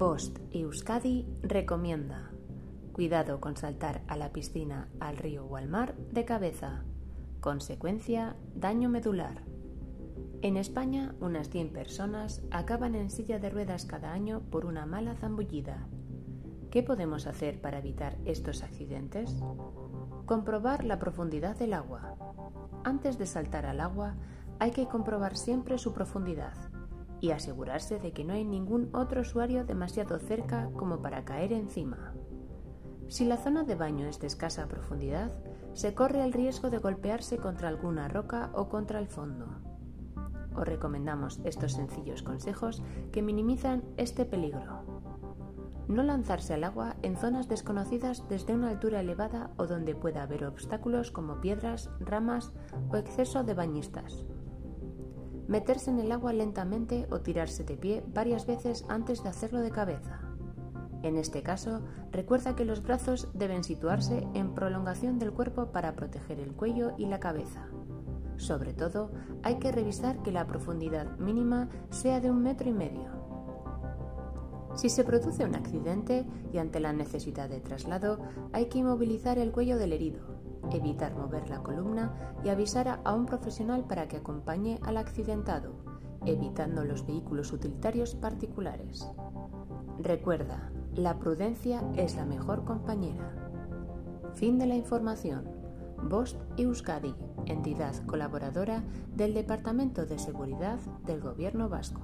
Bost Euskadi recomienda cuidado con saltar a la piscina, al río o al mar de cabeza. Consecuencia, daño medular. En España, unas 100 personas acaban en silla de ruedas cada año por una mala zambullida. ¿Qué podemos hacer para evitar estos accidentes? Comprobar la profundidad del agua. Antes de saltar al agua, hay que comprobar siempre su profundidad y asegurarse de que no hay ningún otro usuario demasiado cerca como para caer encima. Si la zona de baño es de escasa profundidad, se corre el riesgo de golpearse contra alguna roca o contra el fondo. Os recomendamos estos sencillos consejos que minimizan este peligro. No lanzarse al agua en zonas desconocidas desde una altura elevada o donde pueda haber obstáculos como piedras, ramas o exceso de bañistas meterse en el agua lentamente o tirarse de pie varias veces antes de hacerlo de cabeza. En este caso, recuerda que los brazos deben situarse en prolongación del cuerpo para proteger el cuello y la cabeza. Sobre todo, hay que revisar que la profundidad mínima sea de un metro y medio. Si se produce un accidente y ante la necesidad de traslado, hay que inmovilizar el cuello del herido, evitar mover la columna y avisar a un profesional para que acompañe al accidentado, evitando los vehículos utilitarios particulares. Recuerda, la prudencia es la mejor compañera. Fin de la información. Bost Euskadi, entidad colaboradora del Departamento de Seguridad del Gobierno Vasco.